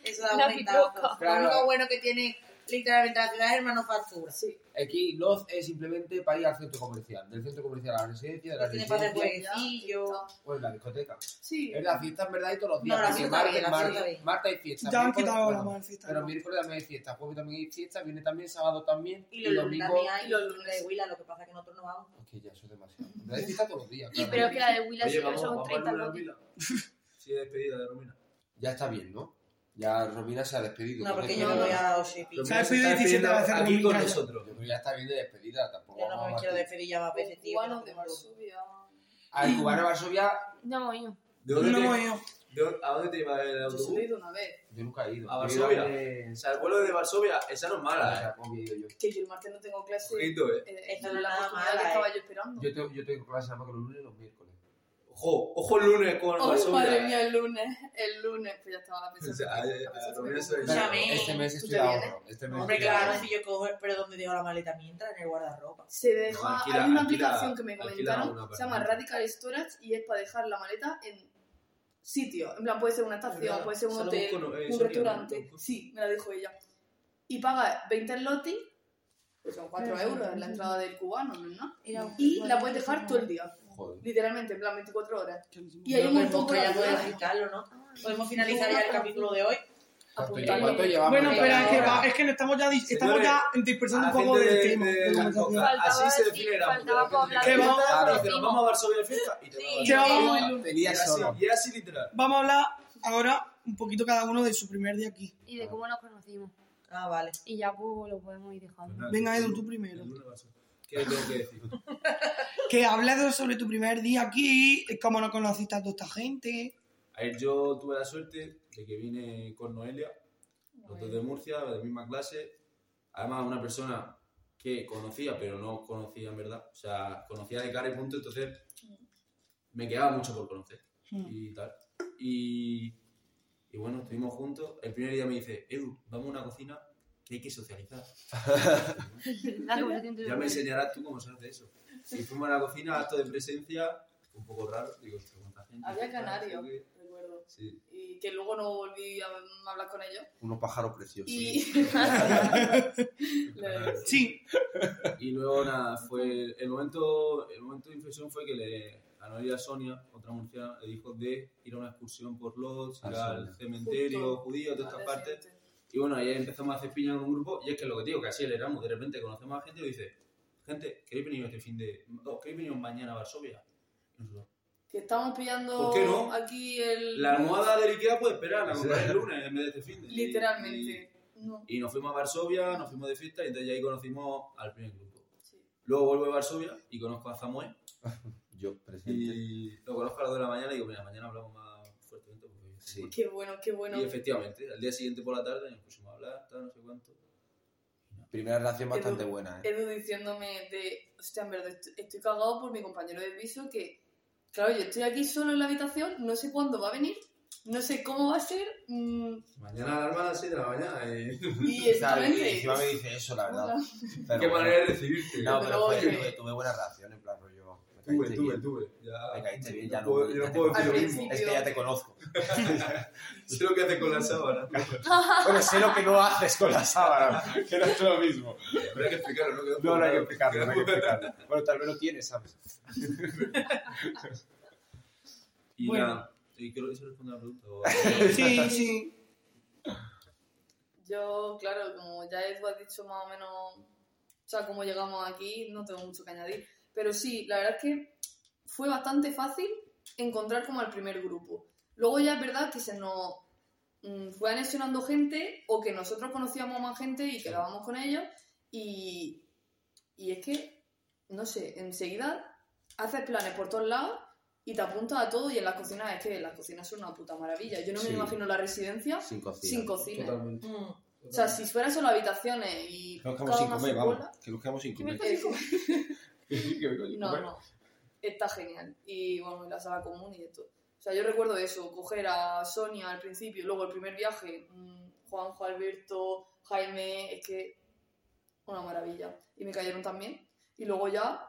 Eso da La momentazos. Claro. Lo único bueno que tiene literalmente la ciudad es el manufactura. Sí. Aquí Loz es simplemente para ir al centro comercial. Del centro comercial a la residencia, de la Tiene para residencia jueguecillo. pues la discoteca. Sí. Es la fiesta en verdad y todos los días. No, la porque fiesta bien, la martes- fiesta bien. martes hay fiesta. Ya han miércoles- quitado la bueno, mala fiesta. Pero miércoles también hay fiesta, jueves también hay fiesta, viene también sábado también. Y los lunes también hay y los lunes. de Huila, lo que pasa es que nosotros no vamos. Es que ya eso es demasiado. En verdad hay fiesta todos los días. Y claro. pero que la de Oye, sí, vamos, son vamos 30 a lotes. Romina. Sí, despedida de Romina. Ya está bien, ¿no? Ya Romina se ha despedido. No, porque yo me voy a. Romina ¿Sabes? se está Pide 17 despidiendo veces aquí con nosotros. Yo creo que ya está bien de despedida, tampoco. Yo no me quiero despedir ya más veces, tío. que Cubanos no de. Varsovia. Al cubano de Varsovia, Ya hemos ido. ¿De No dónde hemos te, ido. de dónde- ¿A dónde te iba el Yo autobús? solo he ido una vez. yo nunca he ido. ¿A Yo Varsovia? de- O sea, el vuelo de Varsovia, esa no es mala, ¿eh? ¿cómo he ido yo? Que yo el martes no tengo clase. ¿eh? Eh, Esta es no es la oportunidad mala, que estaba yo esperando. Yo tengo, yo tengo clase nada más que los lunes y los miércoles. Ojo, ojo el lunes con Oh, Varsovia. madre mía, el lunes. El lunes, pues ya estaba O pensando. sea, eh, a. Este mes ¿Tú estoy te de vienes? ahorro. Este mes Hombre, estoy claro, ahorro. si yo cojo, pero ¿dónde dejo la maleta mientras? En el guardarropa. Se deja. No, alquila- hay una alquila- aplicación que me alquila comentaron. una Se llama. Radical Storage y es para dejar la maleta en sitio. En plan, puede ser una estación, ¿Verdad? puede ser un Solo hotel, busco, eh, un Sonia, restaurante. Sí, me la dijo ella. Y paga 20 lotis, pues son 4 Pero sí, euros sí, la sí. entrada del cubano, ¿no? Y la puedes dejar todo el día. Joder. Literalmente, en plan 24 horas. Y hay poco ya de quitarlo, ¿no? Podemos finalizar ya el capítulo de hoy. ¿Cuánto, Apuntarle. cuánto llevamos? Bueno, de espera, es que, va- es que estamos ya, dis- estamos Señores, ya dispersando a un la poco gente del de- tema. de de la Así se define la hablar ¿Qué de vamos? Claro, que decimos. vamos a Varsovia de fiesta y te Sí. a ¿Qué vamos? Varsovia. Tenía Y así-. Y así literal. Vamos a hablar ahora un poquito cada uno de su primer día aquí. Y de cómo nos conocimos. Ah, vale. Y ya pues lo podemos ir dejando. Venga, Edu, tú primero. ¿Qué tengo que decir? Que hables sobre tu primer día aquí, cómo no conociste a toda esta gente. A ver, yo tuve la suerte de que vine con Noelia, los dos de Murcia, de la misma clase. Además, una persona que conocía, pero no conocía en verdad. O sea, conocía de cara y punto, entonces me quedaba mucho por conocer Hmm. y tal. Y, y bueno, estuvimos juntos. El primer día me dice, Edu, vamos a una cocina que hay que socializar. Ya me enseñarás tú cómo se hace eso. Y fuimos a la cocina, acto de presencia, un poco raro. Digo, "Hostia, cuánta gente. Había tal, canario, no sé qué". recuerdo. Sí. Y que luego no volví a hablar con ellos. Unos pájaros preciosos. Y. Le- Sí, Y luego nada, fue el momento, el momento de inflexión fue que le, a Noelia Sonia, otra murciana, le dijo de ir a una excursión por Lodz, Ah, ir al cementerio Justo judío, todas estas partes. Y bueno, ahí empezamos a hacer piña con un grupo, y es que lo que digo, que así éramos, de repente conocemos a gente y dice, gente, ¿queréis venir este fin de... no, ¿queréis venir mañana a Varsovia? Y nosotros, Que estamos pillando ¿Por qué no? aquí el. La almohada del Ikea puede esperar, la compraré el lunes en vez de este fin de... Y- Literalmente. No. Y, y nos fuimos a Varsovia, nos fuimos de fiesta, y entonces ahí conocimos al primer grupo. Sí. Luego vuelvo a Varsovia y conozco a Samuel, Yo, presente. Y lo conozco a las 2 de la mañana y digo, mira, mañana hablamos más fuertemente. Porque Sí. Qué bueno, qué bueno. Y efectivamente, al día siguiente por la tarde nos pusimos a hablar, tal, no sé cuánto. Primera relación bastante buena, ¿eh? Edu diciéndome de, hostia, en verdad estoy, estoy cagado por mi compañero de piso que, claro, yo estoy aquí solo en la habitación, no sé cuándo va a venir, no sé cómo va a ser, mm, Mañana alarma a las 6 de la mañana. Y... y Claro, y exactamente. encima me dice eso, la verdad. Qué bueno. manera de recibirte. No, pero fue- tuve, tuve buena reacción, en plan rollo. Tuve, tuve, bien. tuve. Ya, Me caíste bien, no ya no. puedo, ya yo no puedo decir lo Al mismo. Es que ya te conozco. Sé lo que haces con la sábana. Bueno, sé lo que no haces con la sábana, que no es lo mismo. Pero hay que explicarlo, ¿no? No, no hay que explicarlo, no hay que explicarlo. Bueno, tal vez lo tienes, ¿sabes? Y Bueno. nada, y creo que se responde a la pregunta. sí, sí. Yo, claro, como ya Edu ha dicho más o menos, o sea, cómo llegamos aquí, no tengo mucho que añadir. Pero sí, la verdad es que fue bastante fácil encontrar como el primer grupo. Luego ya es verdad que se nos mm, fue anexionando gente o que nosotros conocíamos más gente y quedábamos con ellos y, y es que, no sé, enseguida haces planes por todos lados y te apuntas a todo y en las cocinas es que las cocinas son una puta maravilla. Yo no me Sí. imagino la residencia Sin cocina. sin cocina. Totalmente. Mm. O sea, si fueran solo habitaciones y Que nos quedamos sin comer, vamos. Que nos quedamos sin ¿Qué me comer. No, no. Está genial. Y bueno, la sala común y esto. O sea, yo recuerdo eso, coger a Sonia al principio, luego el primer viaje, mm, Juanjo, Alberto, Jaime, es que una maravilla. Y me cayeron también. Y luego ya,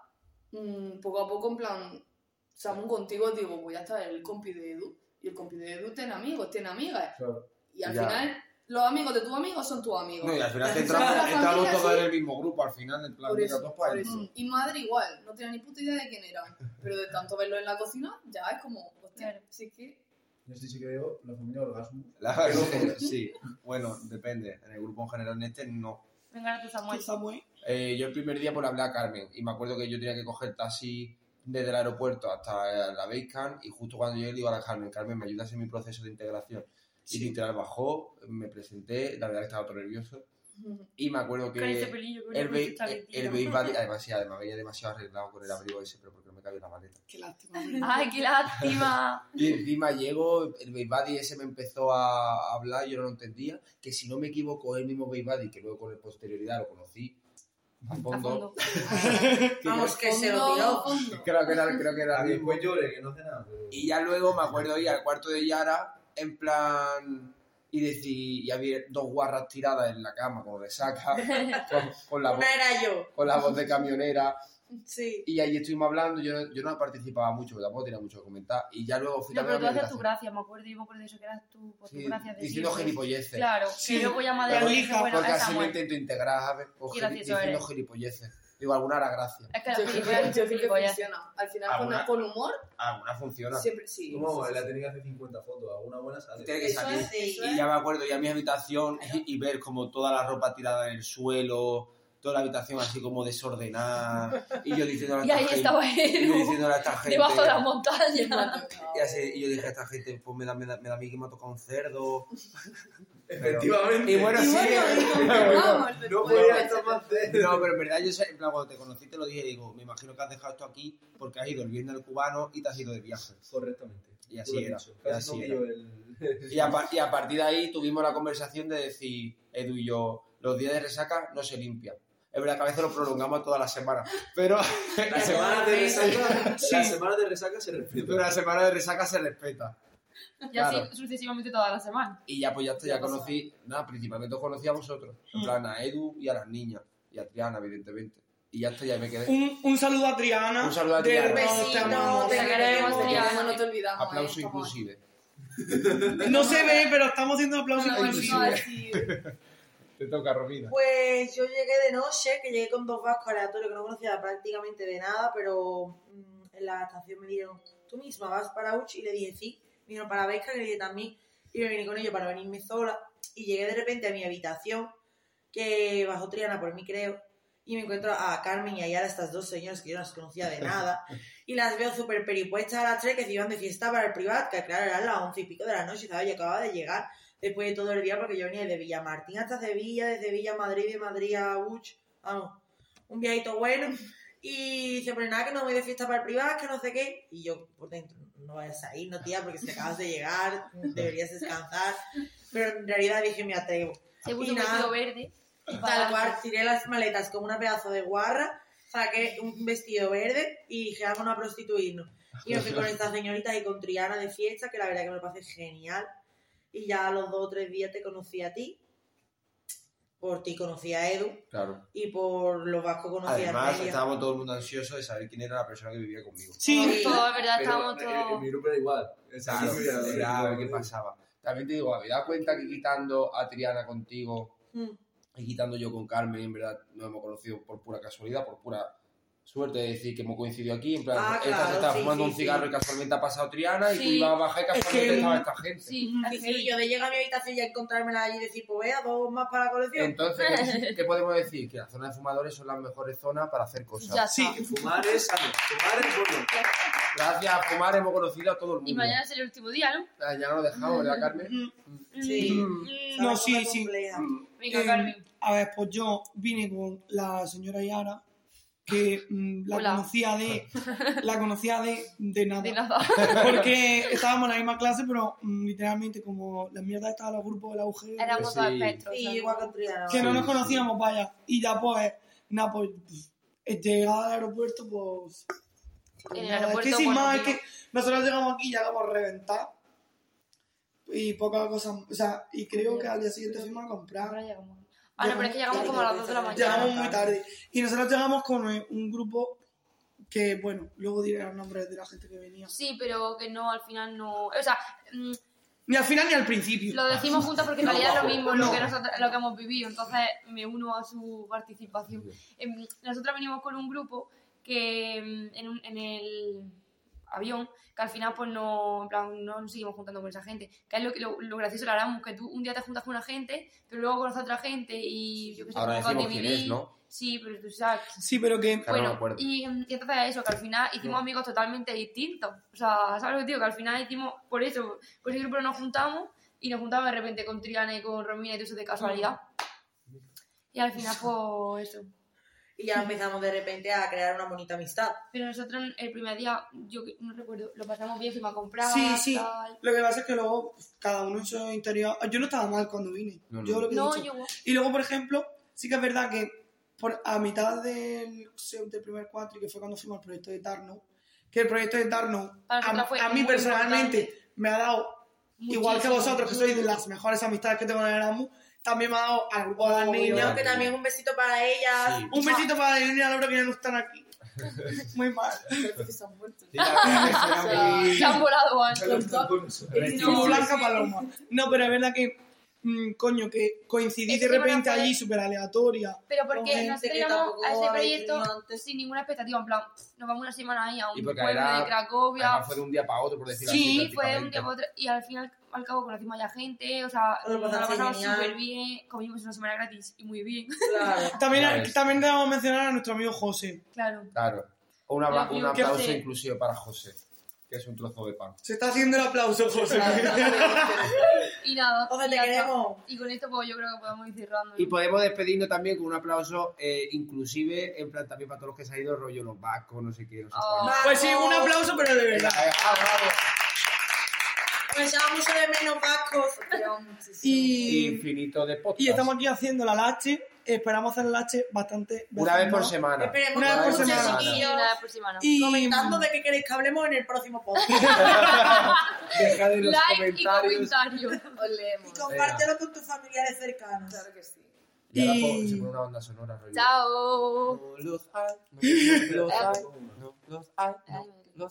mm, poco a poco, en plan, Samu contigo, digo, voy a estar el compi de Edu. Y el compi de Edu tiene amigos, tiene amigas. Claro. Y al Ya. final, los amigos de tus amigos son tus amigos. No, y al final Al entramos, todos sí. en el mismo grupo, al final, en plan, Por eso, por eso. Y madre igual, no tenía ni puta idea de quién era. Pero de tanto verlo en la cocina, ya es como, hostia, Claro. sí que... Yo sí, sí que veo la familia Orgasmo. La- sí, bueno, depende. En el grupo en general, en este no. Venga, tú, Samuel. Tú, Samuel. Eh, yo el primer día le hablé a Carmen y me acuerdo que yo tenía que coger taxi desde el aeropuerto hasta la Basecamp y justo cuando llegué le digo a la Carmen, Carmen, ¿me ayudas en mi proceso de integración? Y literal bajó, me presenté, la verdad que estaba todo nervioso y me acuerdo que Con ese pelillo, con el, ese ba- chaletito. el además sí, además venía demasiado arreglado con el abrigo ese, pero porque no me cabía la maleta. Qué lástima. Ay, qué lástima. Y encima llego, el Buddy ese me empezó a hablar, yo no lo entendía, que si no me equivoco, el mismo Buddy, que luego con posterioridad lo conocí a A fondo, que Vamos, que se lo tiró. fondo. creo que era, creo que era el mismo. pues llore, que no hace nada. Pero... Y ya luego me acuerdo ir al cuarto de Yara, en plan, y decir, y había dos guarras tiradas en la cama con resaca, con, con la, voz, era yo. con la voz de camionera, Sí. y ahí estuvimos hablando, yo, no- yo no participaba mucho, porque tampoco tenía mucho que comentar, y ya luego fui No, pero también tú a mi haces tu gracia, me acuerdo, yo me acuerdo de eso, que eras tú, por tu Sí, gracia de diciendo gilipolleces. Claro, Sí, que luego de bueno, hija, bueno, porque así me intento integrar, ¿sabes? Pues diciendo eres. gilipolleces. Digo, alguna hará gracia. Es que que, yo creo que gilipollas. funciona. Al final, Alguna- con, humor, Alguna funciona. siempre sí. ¿Cómo? sí, sí. La tenía que hacer 50 fotos, alguna buena sale. Tiene que Eso salir. es, Y es. ya me acuerdo ya a mi habitación y, y ver como toda la ropa tirada en el suelo, toda la habitación así como desordenada. Y yo diciendo a Y esta ahí gente. estaba y yo él, diciéndole a esta gente. debajo de la montaña. y, así, y yo dije a esta gente, pues me da, me da, me da a mí que me ha tocado un cerdo. Efectivamente. Y bueno, Y sí. bueno, No podía estar más de... No, pero en verdad yo sé, en plan, cuando te conocí te lo dije, digo, me imagino que has dejado esto aquí porque has ido el viernes al cubano y te has ido de viaje. Correctamente. Y así era, dicho. y así no era. el... Y a, y a partir de ahí tuvimos la conversación de decir, Edu y yo, los días de resaca no se limpian. Es verdad que a veces lo prolongamos toda la semana, pero La semana de resaca, Sí. la semana de resaca se respeta. pero la semana de resaca se respeta. Y así sucesivamente toda la semana. Y ya pues ya, ya conocí, nada, principalmente os conocí a vosotros, en Mm. plan a Edu y a las niñas, y a Triana, evidentemente. Y ya está, ya me quedé. Un, un saludo a Triana. Un saludo a Triana. Besito, te amamos. te queremos, Triana. no te olvidamos. eh, Aplauso inclusive. No se ve, pero estamos haciendo aquí. aplausos No, sí. Te toca, Romina. Pues yo llegué de noche, que llegué con dos vascos aleatorios que no conocía prácticamente de nada, pero mm, en la estación me dijeron, tú misma vas para Uch y le dije sí, dijeron para Vesca, que también, y me vine con ellos para venirme sola, y llegué de repente a mi habitación, que bajó Triana por mí creo, y me encuentro a Carmen y a Yara, estas dos señoras que yo no las conocía de nada, y las veo súper peripuestas a las tres que se iban de fiesta para el privado, que claro, eran las once y pico de la noche, ¿sabes? Yo acababa de llegar después de todo el día porque yo venía de Villamartín hasta Sevilla, de Sevilla a Madrid, de Madrid a Uch, vamos, un viajito bueno. Y dice, pues nada, que no voy de fiesta para el privado, que no sé qué. Y yo por dentro, no vayas a ir, no tía, porque si acabas de llegar, deberías descansar. Pero en realidad dije, me atrevo. Se puso Y nada. verde. y Tal cual, tiré las maletas como una pedazo de guarra, saqué un vestido verde y dije, vamos a prostituirnos. Y me fui con estas señoritas y con Triana de fiesta, que la verdad que me parece genial. Y ya a los dos o tres días te conocí a ti. Por ti conocí a Edu. Claro. Y por los vascos conocí Además, a Celia. estábamos todo el mundo ansioso de saber quién era la persona que vivía conmigo. Sí, Todo, es verdad, estábamos en- en todos... mi grupo era igual. Claro, Sí, era a ver qué pasaba. También te digo, ¿me das cuenta que quitando a Triana contigo Mm. y quitando yo con Carmen, en verdad nos hemos conocido por pura casualidad, por pura suerte de decir que hemos coincidido aquí. En plan, Ah, esta claro, se estaba sí, fumando sí, un cigarro sí. y casualmente ha pasado Triana y tú Sí. ibas a bajar y casualmente que- estaba esta gente. Sí, Sí, sí, yo de llegar a mi habitación y a encontrármela allí y decir, pues vea, dos más para la colección. Entonces, ¿qué, qué podemos decir? Que las zonas de fumadores son las mejores zonas para hacer cosas. ya Sí. está. Fumar es sano. Fumar es bueno. Gracias a fumar hemos conocido a todo el mundo. Y mañana es el último día, ¿no? Ah, Ya no lo dejamos, ¿verdad, Carmen? Mm, Sí. Mm. No, Esa sí, cosa sí. compleja. Venga, Eh, Carmen. A ver, pues yo vine con la señora Yara que mm, la Hola. conocía de la conocía de, de nada. De nada. Porque estábamos en la misma clase, pero mm, literalmente como la mierda estaba en los grupos de la UG, Éramos Sí. dos espectros. Sí, o sea, igual que no nos sí. conocíamos, vaya. Y ya pues, nada, pues, pues, llegada al aeropuerto, pues... En el nada, aeropuerto, es que sin bueno, más, es que nosotros llegamos aquí y llegamos reventados. Y poca cosa, o sea, y creo que al día siguiente fuimos a comprar. Ah, no, pero es que llegamos como a las 2 de la mañana. Llegamos muy tarde. Y nosotros llegamos con un grupo que, bueno, luego diré los nombres de la gente que venía. Sí, pero que no, al final no. O sea, mm, Ni al final ni al principio. lo decimos juntos porque en realidad es lo mismo No. lo, que nosotros, lo que hemos vivido. Entonces me uno a su participación. Em, nosotros venimos con un grupo que em, en, un- en el avión, que al final pues no, en plan, no nos seguimos juntando con esa gente. Que es lo, que- lo, lo gracioso de la Erasmus, que tú un día te juntas con una gente, pero luego conoces a otra gente y yo que sé, Ahora decimos quién es, ¿no? Sí, pero tú sabes. Sí, pero que... Claro, no Bueno, y, y entonces eso, que al final hicimos amigos totalmente distintos. O sea, ¿sabes lo que digo? Que al final hicimos, por eso, por ese grupo nos juntamos y nos juntamos de repente con Triana y con Romina y todo eso de casualidad. Y al final, pues eso. Y ya empezamos de repente a crear una bonita amistad. Pero nosotros el primer día, yo no recuerdo, lo pasamos bien, fuimos a comprar. Sí, sí. tal. Lo que pasa es que luego pues, cada uno en su interior... Yo no estaba mal cuando vine. No, no. Yo lo que he No, dicho. yo. Y luego, por ejemplo, sí que es verdad que por, a mitad del, del primer cuatri, que fue cuando fuimos al proyecto de Tarno, que el proyecto de Tarno a, a mí personalmente importante. me ha dado, igual que Muchísimo. vosotros, que sois de las mejores amistades que tengo en el Erasmus, también me ha dado al grupo de las niñas. que también un besito para ellas. Sí. Un besito para la niña Laura que ya no están aquí. Muy mal. Que se han muerto. Sí, Se volado antes. Como Blanca Paloma. No, pero es verdad que, mm, coño, que coincidí Es de que no repente allí súper aleatoria. Pero porque nosotros íbamos a ese proyecto sin ninguna expectativa. En plan, nos vamos una semana ahí a un pueblo era- de Cracovia. Fue de un día para otro, por decirlo así. Sí, fue de un día para otro. Y al final, al cabo, conocimos a la gente. O sea, Lo nos pasamos súper bien. Comimos una semana gratis y muy bien. Claro. También, ves. también debemos mencionar a nuestro amigo José. Claro. Claro. Un, aplauso inclusive para José, que es un trozo de pan. Se está haciendo el aplauso, José. Y nada. José, y te queremos. Y con esto, pues yo creo que podemos ir cerrando. Y podemos despedirnos también con un aplauso, eh, inclusive, en plan también para todos los que se han ido, rollo los vascos, no sé qué, no sé Oh. Pues sí, un aplauso, pero de verdad. Ah, bravo. Mucho de menos vascos. Y, Infinito de podcast. y estamos aquí haciendo la lache. Esperamos hacer la lache bastante. Una vez por semana. Esperemos Una vez por semana. Y chiquillos, una vez por semana. Y comentando de qué queréis que hablemos en el próximo podcast. Dejad en los Like y comentarios. comentario. Os leemos. Y compártelo con tus familiares cercanos. Claro que sí. Y ahora Y- po- se pone una banda sonora, rollo. Chao. No los hay, no los hay, no los hay. Ay,